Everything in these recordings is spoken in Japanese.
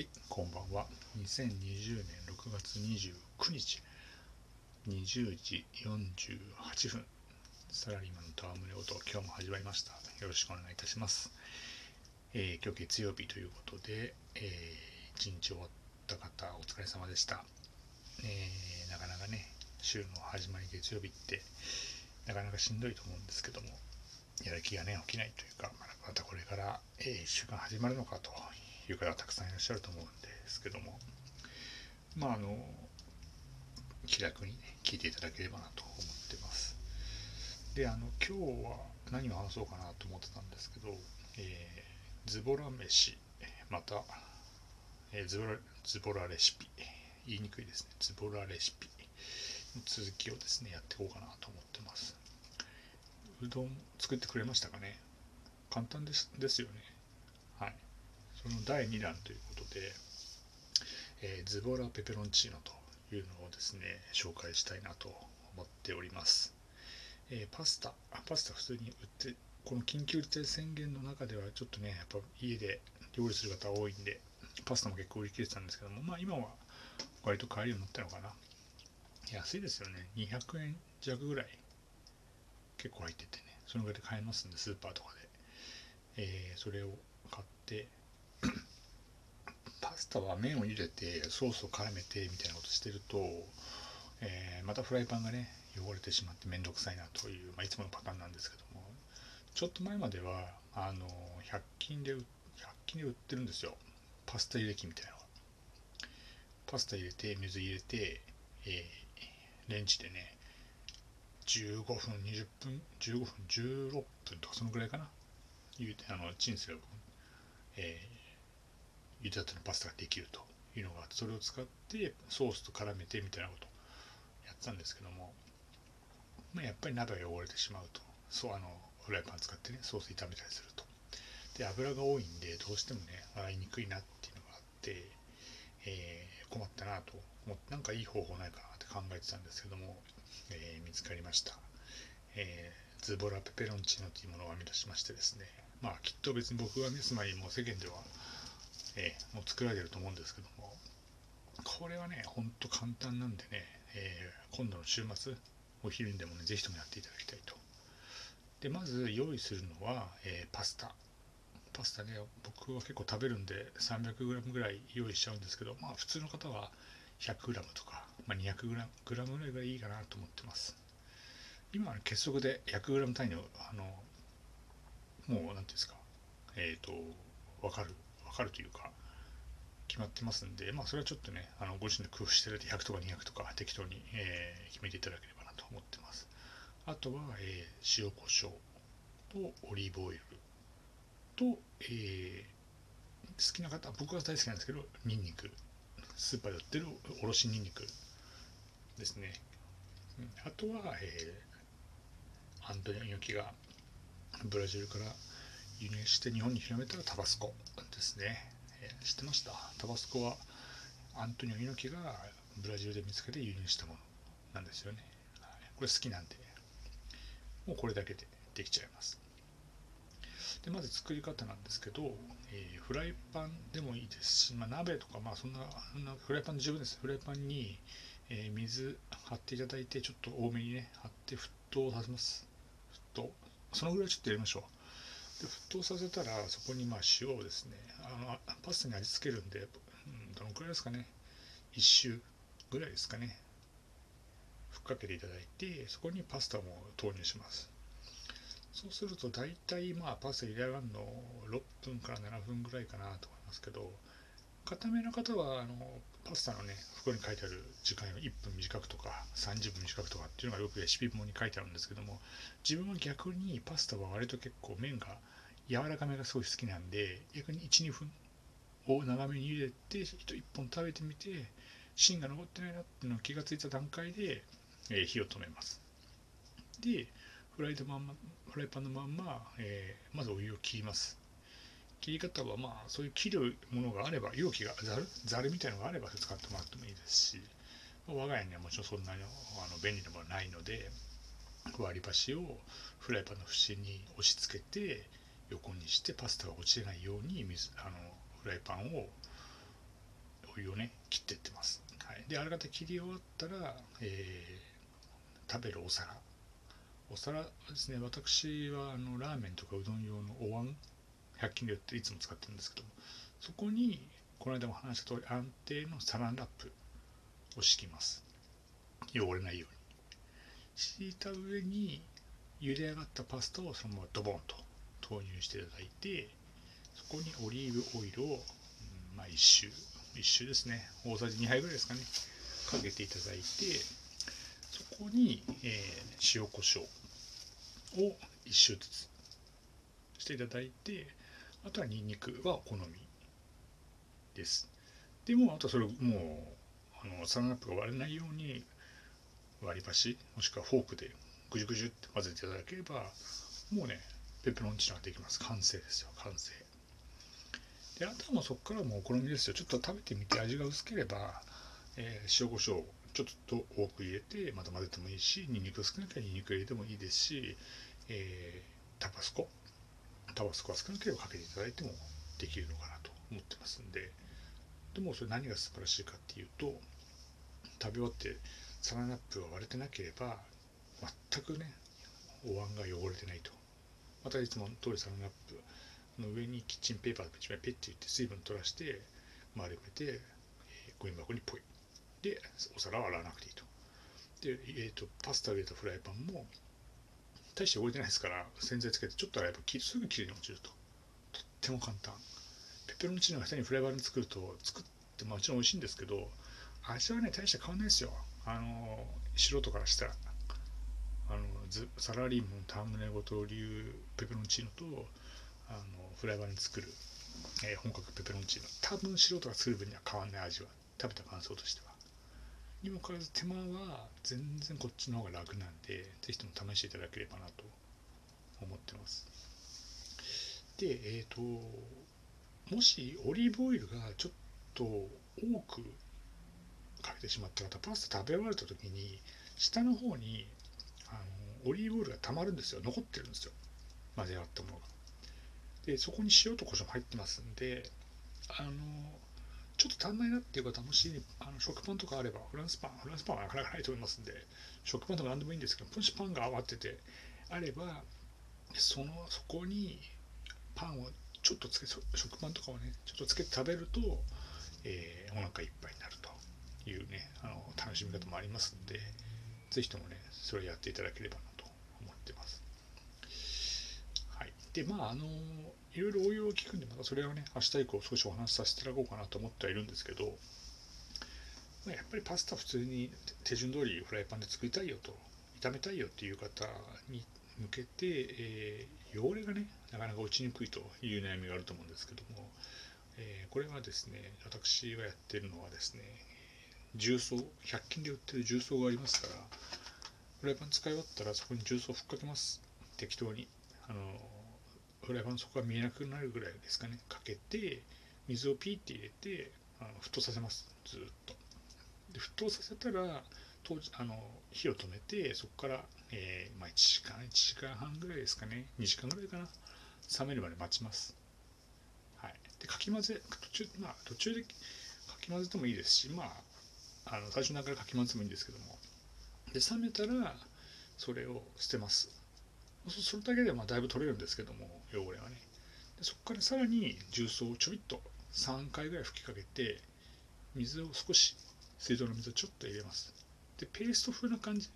はい、こんばんは。2020年6月29日、20時48分、サラリーマンのタワムネオと今日も始まりました。よろしくお願いいたします。えー今日月曜日ということで、えー一日終わった方、お疲れ様でした。えーなかなかね、週の始まり月曜日って、なかなかしんどいと思うんですけども、やる気がね、起きないというか、ままたこれから、え1週間始まるのかという方たくさんいらっしゃると思うんですけども、まあ、あの、気楽にね、聞いていただければなと思ってます。で、あの、今日は何を話そうかなと思ってたんですけど、えーズボラ飯、また、えーズボラ、ズボラレシピ、言いにくいですね、ズボラレシピの続きをですね、やっていこうかなと思ってます。うどん作ってくれましたかね簡単ですですよね。その第2弾ということで、えーズボラペペロンチーノというのをですね、紹介したいなと思っております。えーパスタ、パスタ普通に売って、この緊急事態宣言の中ではちょっとね、やっぱ家で料理する方多いんで、パスタも結構売り切れてたんですけども、まあ今は割と買えるようになったのかな。安いですよね。200円弱ぐらい結構入っててね、そのぐらいで買えますんで、スーパーとかで。えーそれを買って、スタは麺を茹でて、ソースを絡めてみたいなことしてると、えーまたフライパンがね、汚れてしまってめんどくさいなという、まあ、いつものパターンなんですけども、ちょっと前までは、あの、100均で売、100均で売ってるんですよ。パスタ茹で器みたいなの。パスタ入れて、水入れて、えーレンジでね、15分、20分、15分、16分とかそのぐらいかな。言う、あの、チンすれば、えー、茹でたてのパスタができるというのがあって、それを使ってソースと絡めてみたいなことをやってたんですけども、まあ、やっぱり鍋が汚れてしまうと。そう、あの、フライパン使ってね、ソース炒めたりすると。で、油が多いんで、どうしてもね、洗いにくいなっていうのがあって、えー困ったなと思って、なんかいい方法ないかなって考えてたんですけども、えー見つかりました。えーズボラペペロンチーノというものを編み出しましてですね、まあきっと別に僕はね、つまりもう世間では、えーもう作られてると思うんですけども、これはね、ほんと簡単なんでね、えー今度の週末、お昼にでもね、ぜひともやっていただきたいと。で、まず用意するのは、えーパスタ。パスタね、僕は結構食べるんで 300g ぐらい用意しちゃうんですけど、まあ普通の方は 100g とか、まあ、200g ぐらいがいいかなと思ってます。今は結束で 100g 単位の、あの、もう、なんていうんですか、えっ、と、わかる、わかるというか、決まってますんで、まあそれはちょっとね、あのご自身で工夫してる100とか200とか適当に、えー決めていただければなと思ってます。あとは、えー塩コショウとオリーブオイルと、えー好きな方、僕は大好きなんですけど、ニンニク。スーパーで売ってるおろしニンニクですね。あとは、えーアントニオ猪木がブラジルから輸入して日本に広めたらタバスコですね。えー知ってました？タバスコはアントニオ猪木がブラジルで見つけて輸入したものなんですよね。はいこれ好きなんで、もうこれだけでできちゃいます。でまず作り方なんですけど、えーフライパンでもいいですし、まあ、鍋とか、まあ、そんなフライパンで十分ですフライパンに、えー水張っていただいてちょっと多めにね張って沸騰させます沸騰そのぐらいちょっと入れましょう沸騰させたらそこにまあ塩をですねあのパスタに味付けるんで、うん、どのくらいですかね。1周ぐらいですかね。ふっかけていただいてそこにパスタも投入します。そうすると大体まあパスタ入れ上がるの6分から7分ぐらいかなと思いますけど固めの方はあのパスタのね袋に書いてある時間より1分短くとか30分短くとかっていうのがよくレシピ本に書いてあるんですけども自分は逆にパスタは割と結構麺が柔らかめがすごい好きなんで逆に12分を長めに茹でて1本食べてみて芯が残ってないなっていうのを気がついた段階で、えー火を止めます。でフライドまんまフライパンのまんま、えーまずお湯を切ります。切り方はまあそういう切るものがあれば容器がざるざるみたいのがあれば使ってもらってもいいですし我が家にはもちろんそんなにあの便利なものはないので割り箸をフライパンの縁に押し付けて横にしてパスタが落ちないように水あのフライパンをお湯をね切っていってます、はい、であらかた切り終わったら、えー、食べるお皿。お皿ですね私はあのラーメンとかうどん用のお椀100均で売っていつも使ってるんですけどもそこにこの間も話した通り安定のサランラップを敷きます。汚れないように。敷いた上に茹で上がったパスタをそのままドボンと投入していただいてそこにオリーブオイルを、うん、まあ1周1周ですね。大さじ2杯ぐらいですかね。かけていただいてそこに、えー、塩コショウを1周ずつしていただいてあとはニンニクはお好みです。でもあとそれもうあのサランラップが割れないように割り箸もしくはフォークでぐじゅぐじゅって混ぜていただければもうねペペロンチーノができます。完成ですよ。完成。であとはもうそこからもうお好みですよ。ちょっと食べてみて味が薄ければ、えー、塩コショウちょっと多く入れてまた混ぜてもいいしニンニク少なければニンニク入れてもいいですし、えー、タバスコ。タバスコは少なければかけていただいてもできるのかなと思ってますんで。でもそれ何が素晴らしいかっていうと食べ終わってサランラップが割れてなければ全くねお椀が汚れてないと。またいつも通りサランラップの上にキッチンペーパーで一枚ペッて言って水分取らして丸めて、えー、ゴミ箱にポイ。でお皿を洗わなくていいと。で、えーと、パスタを入れたフライパンも大して汚れてないですから洗剤つけてちょっと洗えばすぐきれいに落ちると。とっても簡単。ペペロンチーノが下にフライパンで作ると作ってもちろん美味しいんですけど味はね大して変わんないですよ。あの素人からしたら。サラリーマンタームネゴト流ペペロンチーノとあのフライパンで作る、えー、本格ペペロンチーノ。多分素人が作る分には変わんない味は食べた感想としては。にもかかわらず手間は全然こっちの方が楽なんで是非とも試していただければなと思ってます。でえっ、ー、ともしオリーブオイルがちょっと多くかけてしまった方パスタ食べ終わった時に下の方にオリーブオイルがたまるんですよ。残ってるんですよ。混ぜ合ったものが。でそこに塩と胡椒も入ってますんであのちょっと足んないなっていう方もしあの食パンとかあればフランスパンフランスパンはなかなかないと思いますんで食パンとか何でもいいんですけどもしパンが余っててあればそのそこにパンをちょっとつけ食パンとかをねちょっとつけて食べると、えー、お腹いっぱいになるというねあの楽しみ方もありますんで是非ともねそれやっていただければなと思ってます。はい、でまああのいろいろ応用を聞くんでまたそれをね明日以降少しお話しさせていただこうかなと思ってはいるんですけど、まあ、やっぱりパスタ普通に手順通りフライパンで作りたいよと炒めたいよっていう方に向けて、えー、汚れがねなかなか落ちにくいという悩みがあると思うんですけども、えー、これはですね私がやってるのはですね重曹100均で売ってる重曹がありますからフライパン使い終わったらそこに重曹をふっかけます。適当に。あのフライパン底が見えなくなるぐらいですかね。かけて水をピーって入れてあの沸騰させます。ずっと。で沸騰させたら当時あの火を止めてそこから、えー、まあ、1時間1時間半ぐらいですかね。2時間ぐらいかな。冷めるまで待ちます。はい。でかき混ぜ途中まあ途中でかき混ぜてもいいですしまああの最初の中からかき混ぜてもいいんですけども。で冷めたらそれを捨てます。それだけでまあだいぶ取れるんですけども汚れはね。でそこからさらに重曹をちょびっと3回ぐらい吹きかけて水を少し水道の水をちょっと入れます。でペースト風な感じ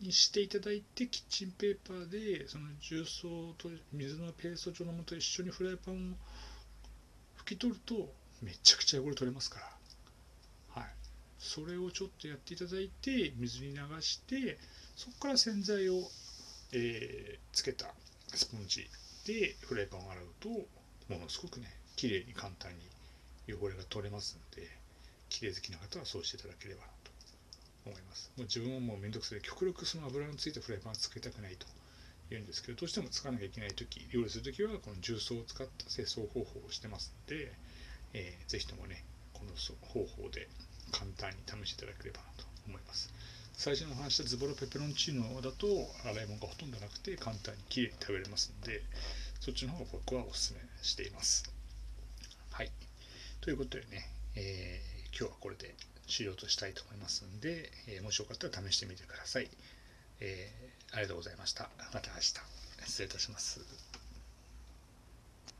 にしていただいてキッチンペーパーでその重曹と水のペースト状のものと一緒にフライパンを拭き取るとめちゃくちゃ汚れ取れますから。はい。それをちょっとやっていただいて水に流してそこから洗剤をえー、つけたスポンジでフライパンを洗うとものすごくね綺麗に簡単に汚れが取れますので綺麗好きな方はそうしていただければなと思います。もう自分はもうめんどくさい。極力その油のついたフライパンはつけたくないと言うんですけどどうしても使わなきゃいけない時料理する時はこの重曹を使った清掃方法をしてますので、えー、ぜひともねこの方法で簡単に試していただければなと思います。最初の話したズボロペペロンチーノだと洗い物がほとんどなくて簡単にきれいに食べれますのでそっちの方が僕はおすすめしています。はい。ということでねえー、今日はこれで終了としたいと思いますんで、えー、もしよかったら試してみてください、えー、ありがとうございました。また明日。失礼いたします。